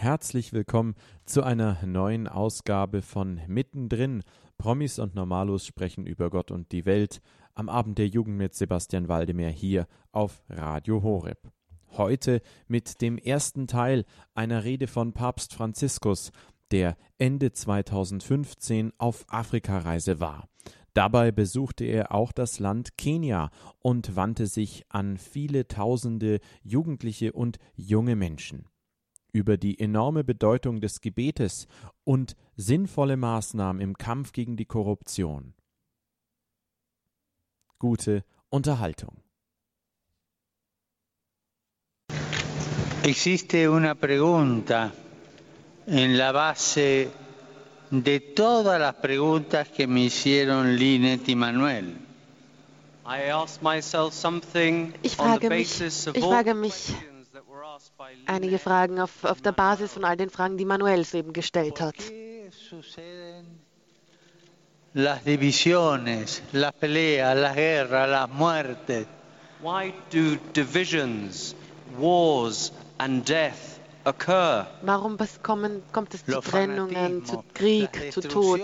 Herzlich willkommen zu einer neuen Ausgabe von Mittendrin. Promis und Normalos sprechen über Gott und die Welt am Abend der Jugend mit Sebastian Waldemar hier auf Radio Horeb. Heute mit dem ersten Teil einer Rede von Papst Franziskus, der Ende 2015 auf Afrikareise war. Dabei besuchte er auch das Land Kenia und wandte sich an viele tausende Jugendliche und junge Menschen über die enorme Bedeutung des Gebetes und sinnvolle Maßnahmen im Kampf gegen die Korruption. Gute Unterhaltung. Existe una pregunta en la base de todas las preguntas que me hicieron Linet y Manuel. Ich frage mich, ich frage mich einige Fragen auf, auf der Basis von all den Fragen, die Manuel soeben gestellt hat. Las divisiones, las peleas, las guerras, las muertes. Why do divisions, wars and death occur? Warum kommen, kommt es zu Trennungen, zu Krieg, zu Tod?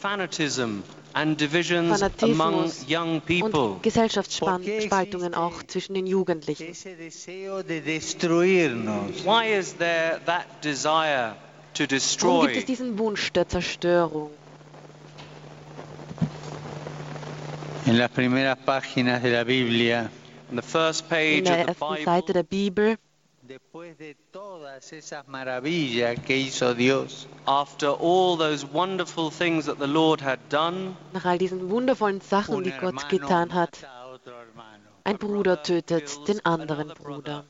Fanatism and divisions among young people. Und Gesellschaftsspaltungen auch zwischen den Jugendlichen. Why is there that desire to Warum destroy? gibt es diesen Wunsch der Zerstörung? En las primeras páginas de la Biblia, On the first In page der of the ersten Bible, Seite der Bibel, después de todas esas maravillas que hizo Dios, after all those wonderful things that the Lord had done, nach all diesen wundervollen Sachen, die Gott getan hat, ein Bruder tötet den anderen Bruder.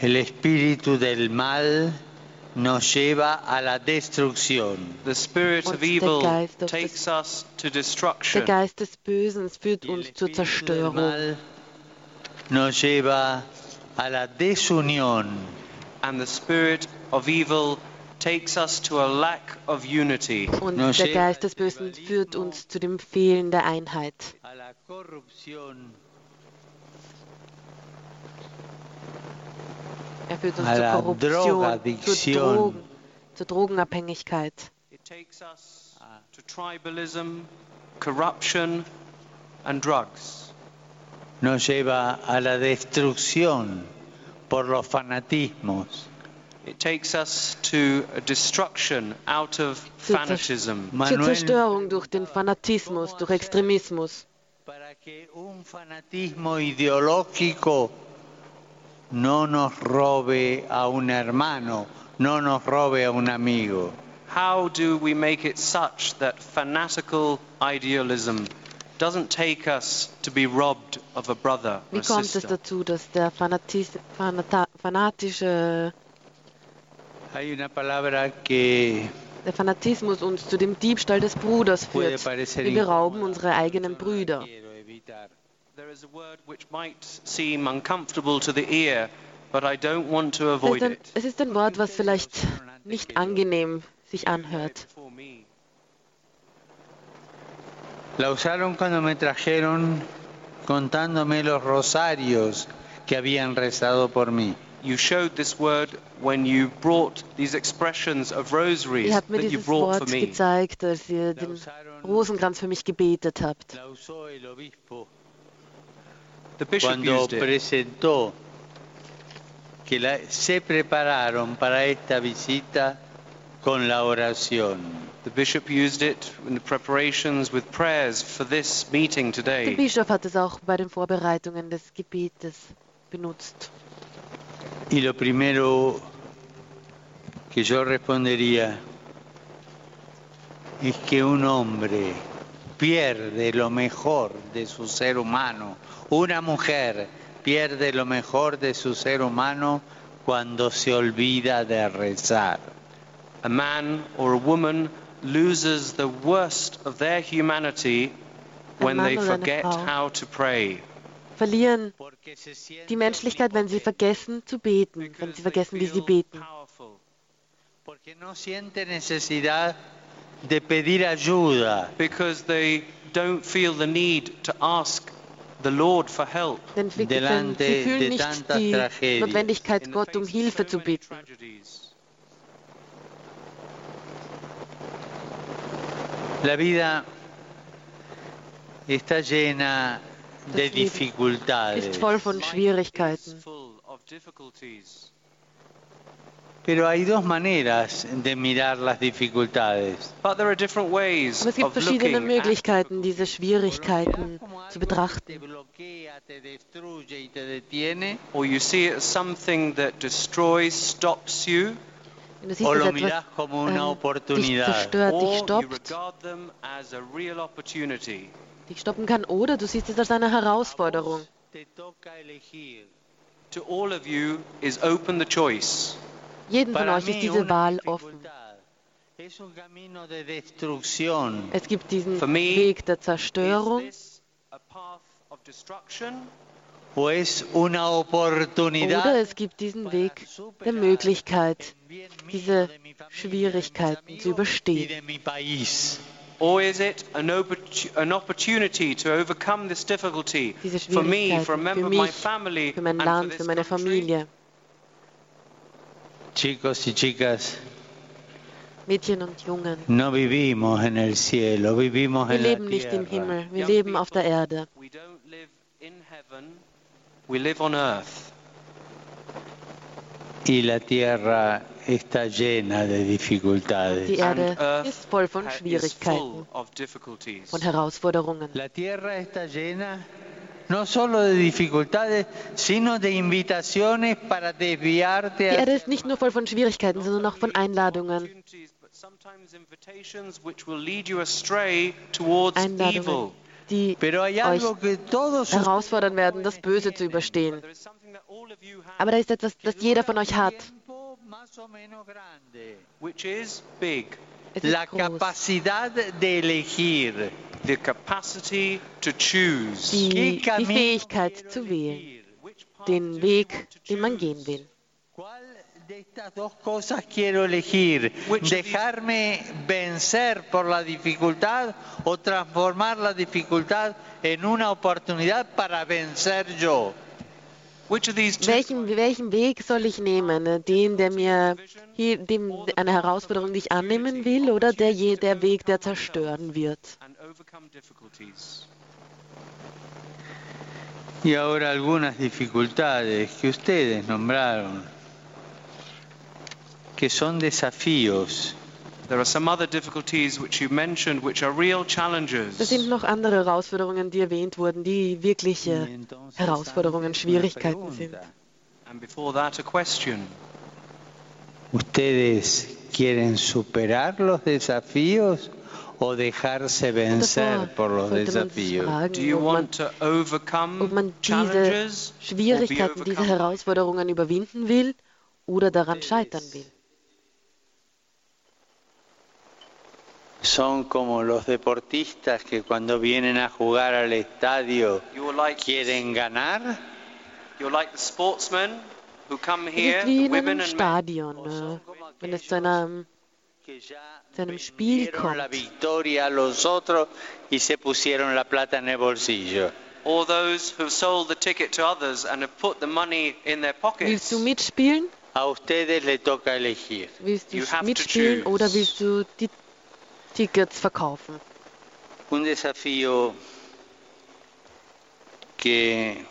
El espíritu del mal nos lleva a la destrucción. the spirit of der evil takes des- us to Der destruction. Geist des Bösen führt uns zur Zerstörung. Nos lleva a la desunión. And the spirit of evil takes us to a lack of unity. Und No der. Geist des Bösen führt uns zu dem Fehlen der Einheit. a la corrupción, Er führt uns A zur la Korruption, zur, Drogadiktion. Drogen, zur Drogenabhängigkeit. It takes us to tribalism, corruption, and drugs. Nos lleva a la destrucción por los fanatismos. It takes us to a destruction out of Zur Zer- fanatism. Zur Manuel, Zerstörung durch den Fanatismus, durch Extremismus. para que un fanatismo ideológico no nos robe a un hermano, no nos robe a un amigo. How do we make it such that fanatical idealism doesn't take us to be robbed of a brother Wie or kommt es dazu, dass der Fanatis Fanata fanatische, der Fanatismus uns zu dem Diebstahl des Bruders führt? Wir berauben unsere eigenen Brüder. quiero evitar. There is a word which might seem uncomfortable to the ear, but I don't want to Es avoid ist, ein, it. es ist ein Wort, was vielleicht nicht angenehm sich anhört. La usaron cuando me trajeron contándome los rosarios que habían rezado por mí. You showed this word when you brought these expressions of rosaries Ihr habt mir that you dieses brought for Wort me. gezeigt, als ihr La den Rosenkranz für mich gebetet habt. la usó el obispo The bishop cuando used it. presentó que la- se prepararon para esta visita con la oración. The bishop used it in the preparations with prayers for this meeting Der today. Bischof hat es auch bei den Vorbereitungen des Gebetes benutzt. Y lo primero que yo respondería es que un hombre pierde lo mejor de su ser humano, una mujer pierde lo mejor de su ser humano cuando se olvida de rezar. A man or a woman loses the worst of their humanity when they forget how to pray. Verlieren Porque se sienten die Menschlichkeit, wenn sie vergessen zu beten, wenn sie vergessen, wie sie beten. powerful. Porque no siente necesidad de pedir ayuda, Because they don't feel the need to ask the Lord for help. Denn sie fühlen nicht die Notwendigkeit, Gott um Hilfe zu bitten. La vida está llena de dificultades. Ist voll von Schwierigkeiten. Pero hay dos maneras de mirar las dificultades. But there are different ways Aber es gibt verschiedene Möglichkeiten, diese Schwierigkeiten zu betrachten. Or you see it as something that destroys, stops you. Wenn du siehst, dass etwas ähm, dich zerstört, dich stoppt, dich stoppen kann, oder du siehst es als eine Herausforderung. Jeden von euch ist diese Wahl offen. Es gibt diesen Weg der Zerstörung. Oder es gibt diesen Weg der Möglichkeit, diese Schwierigkeiten zu überstehen. Or is it an, an opportunity to overcome this difficulty for me, for a member of my family, für mein Land, für meine Familie? Chicos y chicas, Mädchen und Jungen, no vivimos en el cielo, vivimos wir en leben la nicht im. Himmel, wir leben auf der Erde. We live on earth. Y la tierra está llena de Die dificultades. Erde earth ist voll von Schwierigkeiten, full of difficulties. von Herausforderungen. La tierra está llena no solo de dificultades, sino de invitaciones para desviarte Die Erde ist nicht nur voll von Schwierigkeiten, sondern auch von Einladungen. Opportunities, but sometimes invitations which will lead you astray towards Einladungen, evil. Die euch herausfordern werden, das Böse zu überstehen. Aber da ist etwas, das jeder von euch hat. Es ist La groß. capacidad de elegir. The capacity to choose. Die, ¿Qué die Fähigkeit zu wählen, den Weg, want to den man gehen will. ¿Cuál de estas dos cosas quiero elegir? Which of these- ¿Dejarme vencer por la dificultad o transformar la dificultad en una oportunidad para vencer yo? Which of these two Welchen, welchen Weg soll ich nehmen? Den, der mir hier, dem, eine Herausforderung, die ich annehmen will, oder der, der Weg, der zerstören wird? Y ahora algunas dificultades que ustedes nombraron, que son desafíos. There are some other difficulties which you mentioned which are real Es challenges. sind noch andere Herausforderungen, die erwähnt wurden, die wirkliche entonces Herausforderungen, Schwierigkeiten sind. And before that, a question. ¿Ustedes quieren superar los desafíos o dejarse vencer por los desafíos? fragen, Do you want to overcome ob man diese Schwierigkeiten, diese? Herausforderungen überwinden will oder daran scheitern will. Son como los deportistas que cuando vienen a jugar al estadio You're like, quieren ganar like the sportsmen who come Es here, wie in women einem Stadion, äh, wenn es zu einem zu einem Spiel vendieron la kommt. victoria a los otros y se pusieron la plata en el bolsillo. or those who've sold the ticket to others and have put the money in their pockets. Willst du mitspielen? A ustedes les toca elegir. Willst du You have to mitspielen choose. oder willst du die Tickets verkaufen? Un desafío que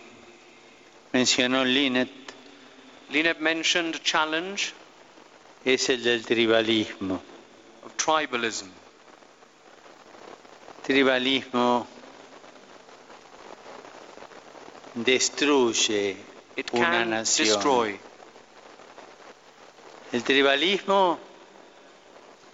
mencionó Linet Lena mentioned a challenge es el del tribalismo. of tribalism. Tribalismo destruye It una can nación. destroy. El tribalismo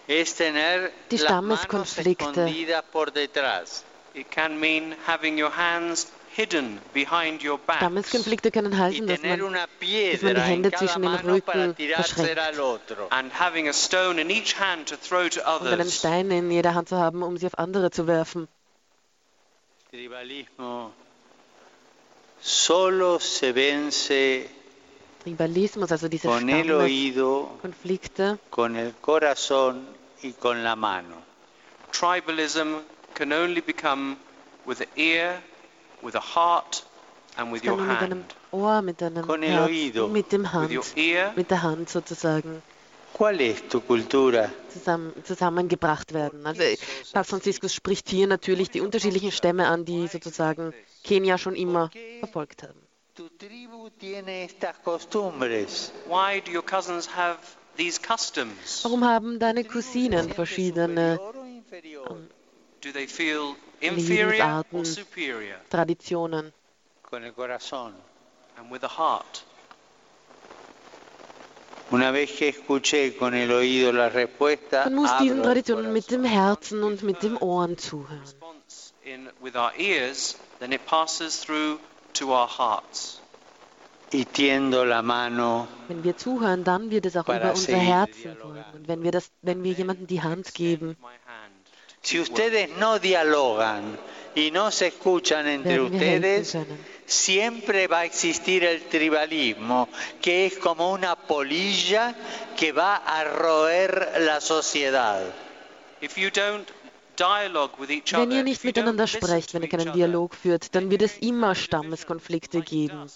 Die Stammeskonflikte. escondidas por detrás. It can mean having your hands hidden behind your back Stammeskonflikte können heißen, dass man dass man die Hände zwischen den Rücken verschränkt al otro. and having a stone in each hand to throw to und einen others. Stein in jeder Hand zu haben, um sie auf andere zu werfen. Tribalismo solo se vence Tribalismus, also diese con el oído, Stammeskonflikte, con el corazón y con la mano. Tribalism can only become with the ear, with a heart and with your hand. Mit einem Ohr, mit einem Con Herz, mit dem Hand, mit der Hand sozusagen. ¿Cuál es tu cultura? Zusammen, zusammengebracht werden. Also Papst Franziskus spricht hier natürlich die unterschiedlichen Stämme an, die sozusagen Kenia schon immer verfolgt haben. Why do your cousins have these customs? Warum haben deine Cousinen verschiedene um, do they feel inferior or superior? Traditionen? Con el corazón. And with the heart. Una vez que escuché con el oído la respuesta, Man muss diesen Traditionen mit dem Herzen und mit dem Ohren zuhören. In, with our ears, then it passes through to our hearts. Wenn wir zuhören, dann wird es auch über unser Herzen folgen. Und wenn wir, das, wenn wir jemandem die Hand geben, si ustedes no dialogan y no se escuchan entre ustedes, siempre va a existir el tribalismo, que es como una polilla que va a roer la sociedad. Wenn ihr nicht miteinander sprecht, wenn ihr keinen Dialog führt, dann wird es immer Stammeskonflikte geben.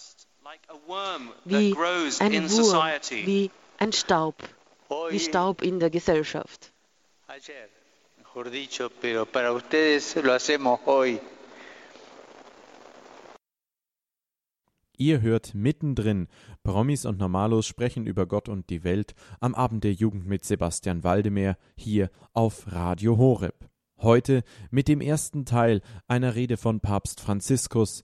Wie ein Wurm, wie ein Staub, wie Staub in der Gesellschaft. Ihr hört mittendrin. Promis und Normalos sprechen über Gott und die Welt am Abend der Jugend mit Sebastian Waldemar hier auf Radio Horeb. Heute mit dem ersten Teil einer Rede von Papst Franziskus,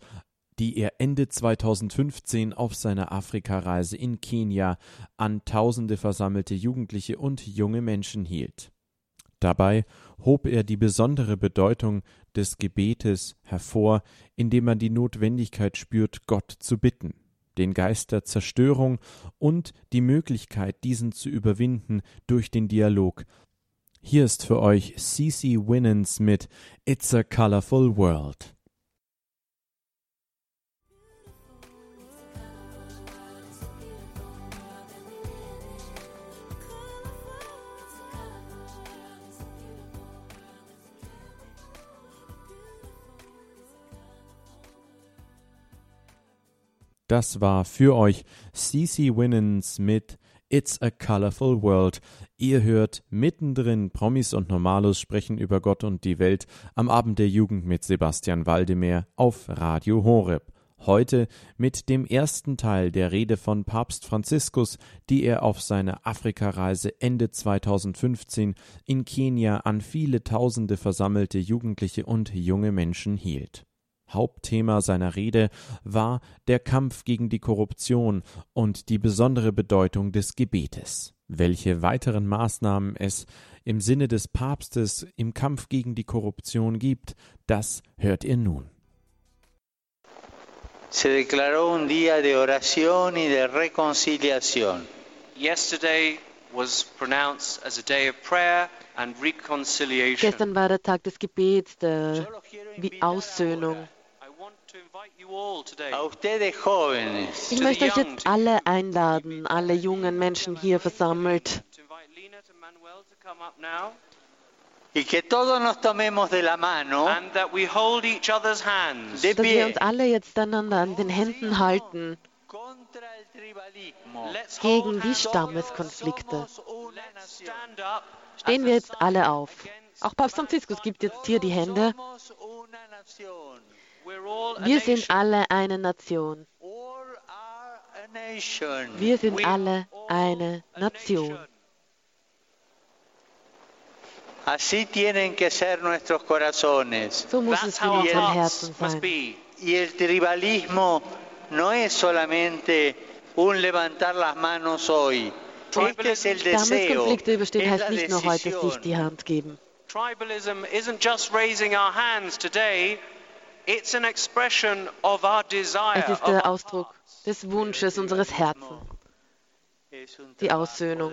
die er Ende 2015 auf seiner Afrikareise in Kenia an Tausende versammelte Jugendliche und junge Menschen hielt. Dabei hob er die besondere Bedeutung des Gebetes hervor, indem man die Notwendigkeit spürt, Gott zu bitten, den Geist der Zerstörung und die Möglichkeit, diesen zu überwinden durch den Dialog. Hier ist für euch CC Winans mit It's a Colorful World. Das war für euch CC Winans mit It's a Colorful World. Ihr hört mittendrin Promis und Normalos sprechen über Gott und die Welt am Abend der Jugend mit Sebastian Waldemar auf Radio Horeb. Heute mit dem ersten Teil der Rede von Papst Franziskus, die er auf seiner Afrikareise Ende 2015 in Kenia an viele Tausende versammelte Jugendliche und junge Menschen hielt. Hauptthema seiner Rede war der Kampf gegen die Korruption und die besondere Bedeutung des Gebetes. Welche weiteren Maßnahmen es im Sinne des Papstes im Kampf gegen die Korruption gibt, das hört ihr nun. Se declaró un día de oración y de reconciliación. Yesterday was pronounced as a day of prayer and reconciliation. Gestern war der Tag des Gebets, der Aussöhnung. Ich möchte euch jetzt alle einladen, alle jungen Menschen hier versammelt. dass wir uns alle jetzt einander an den Händen halten. Gegen die Stammeskonflikte. Stehen wir jetzt alle auf. Auch Papst Franziskus gibt jetzt hier die Hände. Wir sind alle eine Nation. Wir sind alle eine Nation. So muss es in unseren Herzen sein. Y el tribalismo no es solamente un levantar las manos hoy. Este es el deseo. Stammeskonflikte überstehen heißt nicht nur heute sich die Hand geben. Tribalism isn't just raising our hands today. Es ist der Ausdruck des Wunsches unseres Herzens. Die Aussöhnung.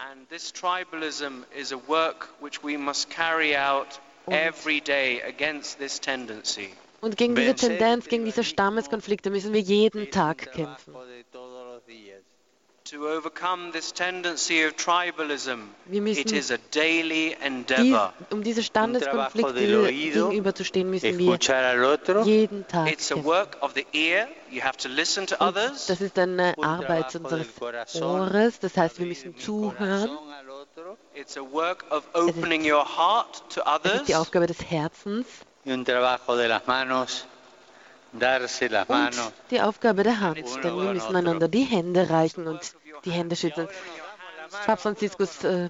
And this tribalism is a work which we must carry out every day against this tendency. Und gegen diese Tendenz, gegen diese Stammeskonflikte müssen wir jeden Tag kämpfen. To overcome this tendency of tribalism, Wir müssen it is a daily endeavor. Dies, um diese Standeskonflikte gegenüberzustehen, müssen wir jeden Tag It's a work of the ear. You have to listen to others. Das ist eine Arbeit unseres Ohres, das heißt, wir müssen zuhören. It's a work of opening your heart to Das others. ist die Aufgabe des Herzens und die Aufgabe der Hand, denn wir müssen einander die Hände reichen und die Hände schütteln. Papst Franziskus äh,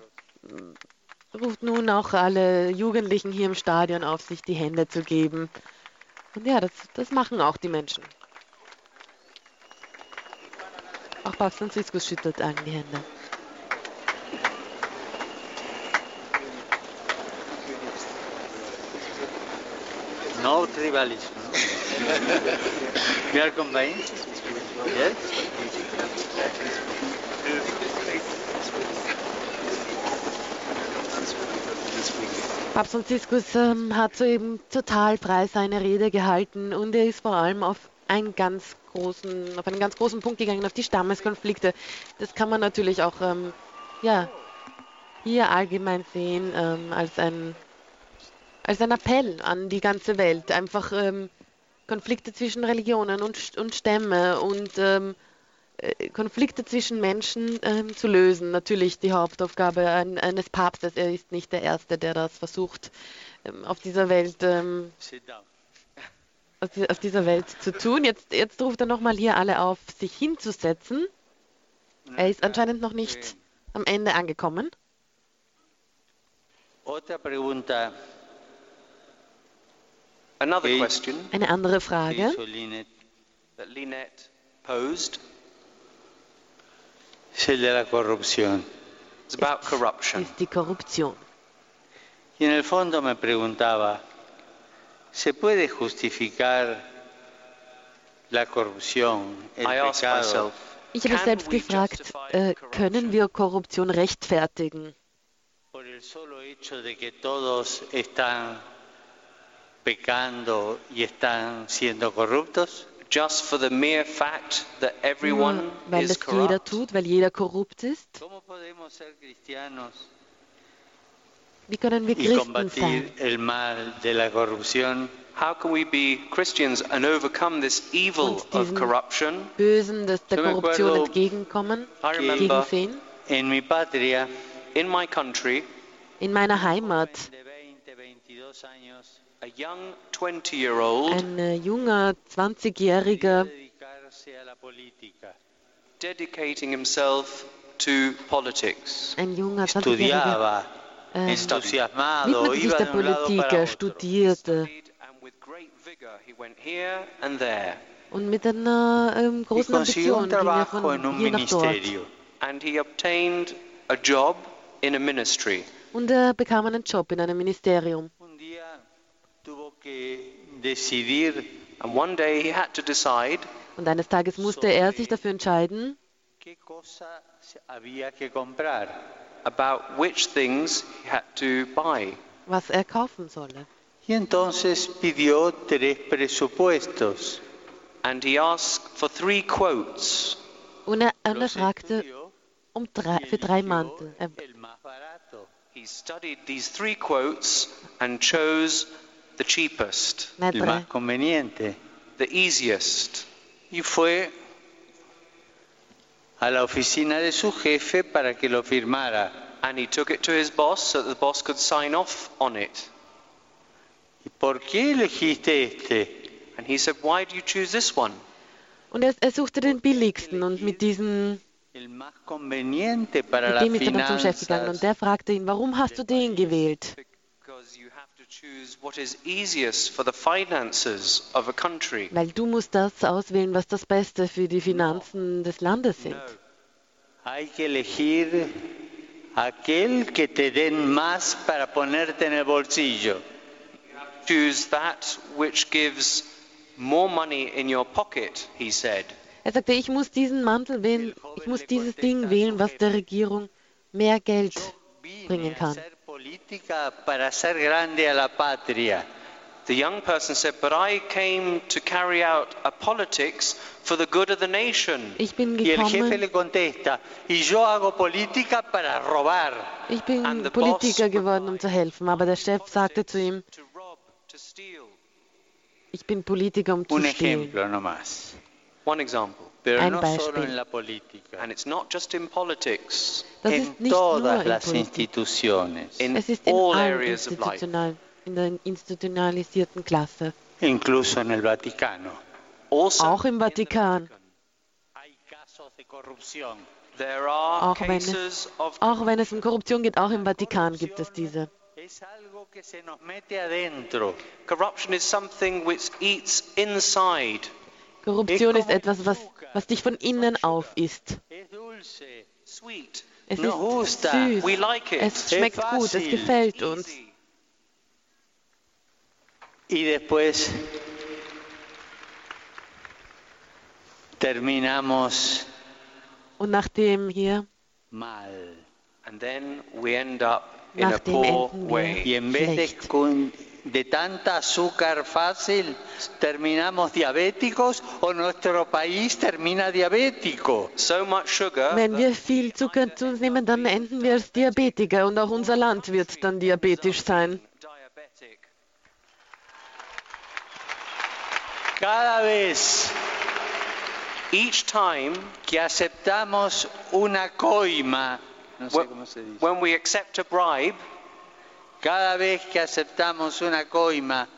ruft nun auch alle Jugendlichen hier im Stadion auf, sich die Hände zu geben. Und ja, das, das machen auch die Menschen. Auch Papst Franziskus schüttelt allen die Hände. No tribalismo. We are combined. Yes? Papst Franziskus ähm, hat soeben total frei seine Rede gehalten und er ist vor allem auf einen ganz großen, auf einen ganz großen Punkt gegangen, auf die Stammeskonflikte. Das kann man natürlich auch ähm, ja, hier allgemein sehen ähm, als ein als ein Appell an die ganze Welt, einfach ähm, Konflikte zwischen Religionen und, und Stämme und ähm, äh, Konflikte zwischen Menschen ähm, zu lösen. Natürlich die Hauptaufgabe ein, eines Papstes. Er ist nicht der Erste, der das versucht, ähm, auf dieser Welt ähm, die- auf dieser Welt zu tun. Jetzt, jetzt ruft er nochmal hier alle auf, sich hinzusetzen. Er ist anscheinend noch nicht am Ende angekommen. Eine andere Frage. Es el de la corrupción. is about corruption. ist die Korruption. Y en el fondo me preguntaba, ¿se puede justificar la corrupción, el I asked pecado, myself, Ich habe can selbst gefragt, äh, corruption können wir Korruption rechtfertigen? por el solo hecho de que todos están pecando y están siendo corruptos? Just for the mere fact that Nur everyone weil is das jeder corrupt? tut, weil jeder korrupt ist? ¿Cómo podemos ser cristianos Wie können wir Christen sein? el mal de la corrupción How can we be Christians and overcome this evil of corruption? Bösen des, der Yo me Korruption entgegenkommen, I remember gegensehen? en mi patria? in my country, In meiner Heimat de 20, 22 años a young 20 year old ein äh, junger quería 20-Jähriger dedicarse a la política. dedicating himself to politics. ein junger 20-Jähriger Estudiaba ähm, widmete sich der Politik, er studierte Studied, and with great vigor, he went here and there. und mit einer ähm, großen Ambition ging er von hier nach dort. And he obtained a job in a ministry. Und er bekam einen Job in einem Ministerium. Un día tuvo que decidir And one day he had to decide Und eines Tages musste er sich dafür entscheiden, qué cosa se- había que comprar. about which things he had to buy. was er kaufen solle. Y entonces pidió tres presupuestos. And he asked for three quotes. Und er, und er fragte um drei, für drei Mantel. Er. He studied these three quotes and chose the cheapest, el más conveniente. the easiest. Y fue a la oficina de su jefe para que lo firmara. And he took it to his boss so that the boss could sign off on it. ¿Y por qué elegiste este? And he said, Why do you choose this one? Und er, er suchte den billigsten und mit diesem, mit dem ist er dann zum Chef gegangen und der fragte ihn, warum hast du den gewählt? Weil du musst das auswählen, was das Beste für die Finanzen des Landes sind. Hay que elegir aquel que te den más para ponerte en el bolsillo. Choose that which gives more money in your pocket, he said. Er sagte, ich muss diesen Mantel wählen, ich muss dieses Ding wählen, was der Regierung mehr Geld bringen kann. Hacer política para hacer grande a la patria. The young person said, "But I came to carry out a politics for the good of the nation." Ich bin Y el jefe gekommen, le contesta, y yo hago política para robar. ich bin the Politiker boss geworden, um zu helfen. Aber der Chef sagte zu ihm, To rob, to steal. ich bin Politiker, um zu Un stehlen. ejemplo nomás. One example. Pero Ein no solo Beispiel. en la política, And it's not just in politics. Das en ist nicht nur todas in las Politik. Es ist in all allen areas of life. institutional, in der institutionalisierten Klasse. Also, Auch im Vatikan. Hay casos de corrupción. there are Auch wenn es- cases of Auch wenn es um Korruption geht, auch im Vatikan gibt es diese. Es algo que se nos mete adentro. corruption is something which eats inside. Korruption ist etwas, was, was dich von innen auf isst. Es ist süß. Es schmeckt gut, es gefällt uns. Easy. Y después terminamos Und nachdem hier, mal. And then we end up in a poor way. Y en vez de, de tanta azúcar fácil, terminamos diabéticos o nuestro país termina diabético. So much sugar. Wenn wir viel Zucker zu uns nehmen, dann enden wir als Diabetiker und auch unser Land wird dann diabetisch sein. Cada vez Each time que aceptamos una coima, no sé when, cómo se dice, when we accept a bribe, cada vez que aceptamos una coima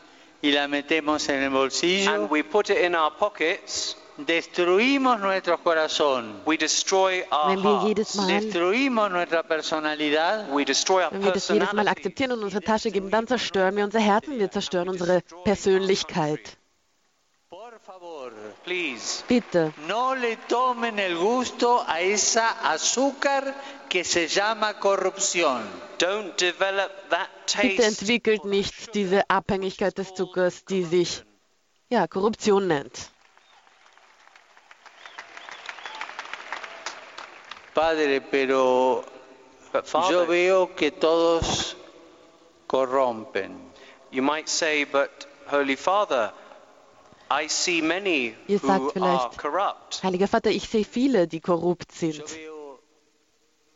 y la metemos en el bolsillo, and we put it in our pockets, destruimos nuestro corazón, we destroy our Wenn wir jedes hearts. Mal, destruimos nuestra personalidad We destroy our wenn wir das jedes Mal personality. akzeptieren und unsere Tasche geben, dann zerstören wir unser Herzen, wir zerstören unsere Persönlichkeit. Por favor, Please, Bitte, no le tomen el gusto a esa azúcar que se llama corrupción. don't develop that bitte taste. entwickelt nicht diese Abhängigkeit des Zuckers, die sich ja, Korruption nennt. Padre, pero But yo Father, veo que todos corrompen. you might say, but Holy Father, Ihr who sagt are vielleicht, corrupt. Heiliger Vater, ich sehe viele, die korrupt sind. veo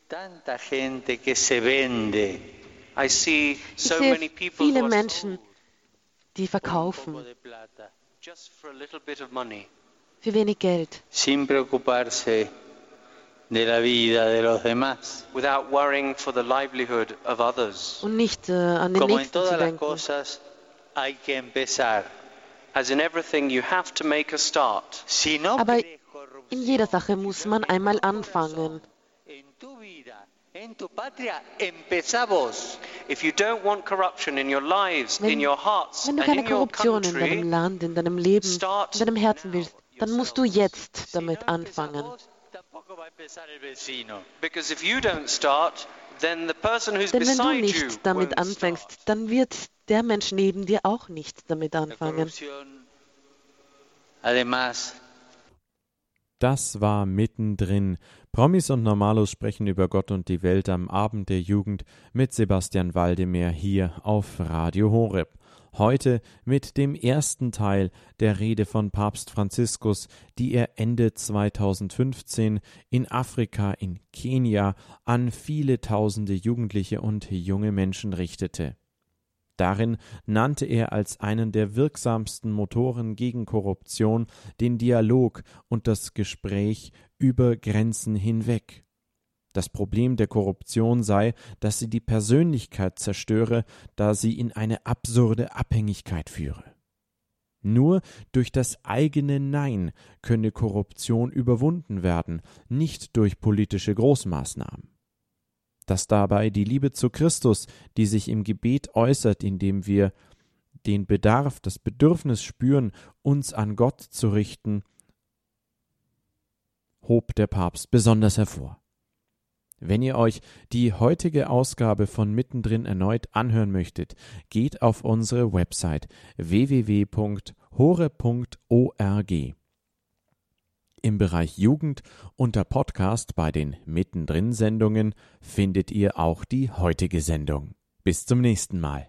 tanta gente que se vende. I see Ich so sehe many people viele Menschen, die verkaufen für wenig Geld, sin preocuparse de la vida de los demás. without worrying for the livelihood of others. und nicht äh, an den Como en Nächsten todas las denken. cosas, hay que empezar. Aber in jeder Sache muss man einmal anfangen. Wenn- in your hearts, Wenn du keine Korruption in deinem Land, in deinem Leben, in deinem Herzen willst, dann musst du jetzt damit anfangen. because if you don't start, then the person who's Denn wenn du nicht damit anfängst, dann wird der Mensch neben dir auch nicht damit anfangen. Das war mittendrin. Promis und Normalos sprechen über Gott und die Welt am Abend der Jugend mit Sebastian Waldemar hier auf Radio Horeb. Heute mit dem ersten Teil der Rede von Papst Franziskus, die er Ende 2015 in Afrika, in Kenia, an viele tausende Jugendliche und junge Menschen richtete. Darin nannte er als einen der wirksamsten Motoren gegen Korruption den Dialog und das Gespräch über Grenzen hinweg. Das Problem der Korruption sei, dass sie die Persönlichkeit zerstöre, da sie in eine absurde Abhängigkeit führe. Nur durch das eigene Nein könne Korruption überwunden werden, nicht durch politische Großmaßnahmen dass dabei die Liebe zu Christus, die sich im Gebet äußert, indem wir den Bedarf, das Bedürfnis spüren, uns an Gott zu richten, hob der Papst besonders hervor. Wenn ihr euch die heutige Ausgabe von Mittendrin erneut anhören möchtet, geht auf unsere Website www.hore.org. Im Bereich Jugend unter Podcast bei den Mittendrin-Sendungen findet ihr auch die heutige Sendung. Bis zum nächsten Mal.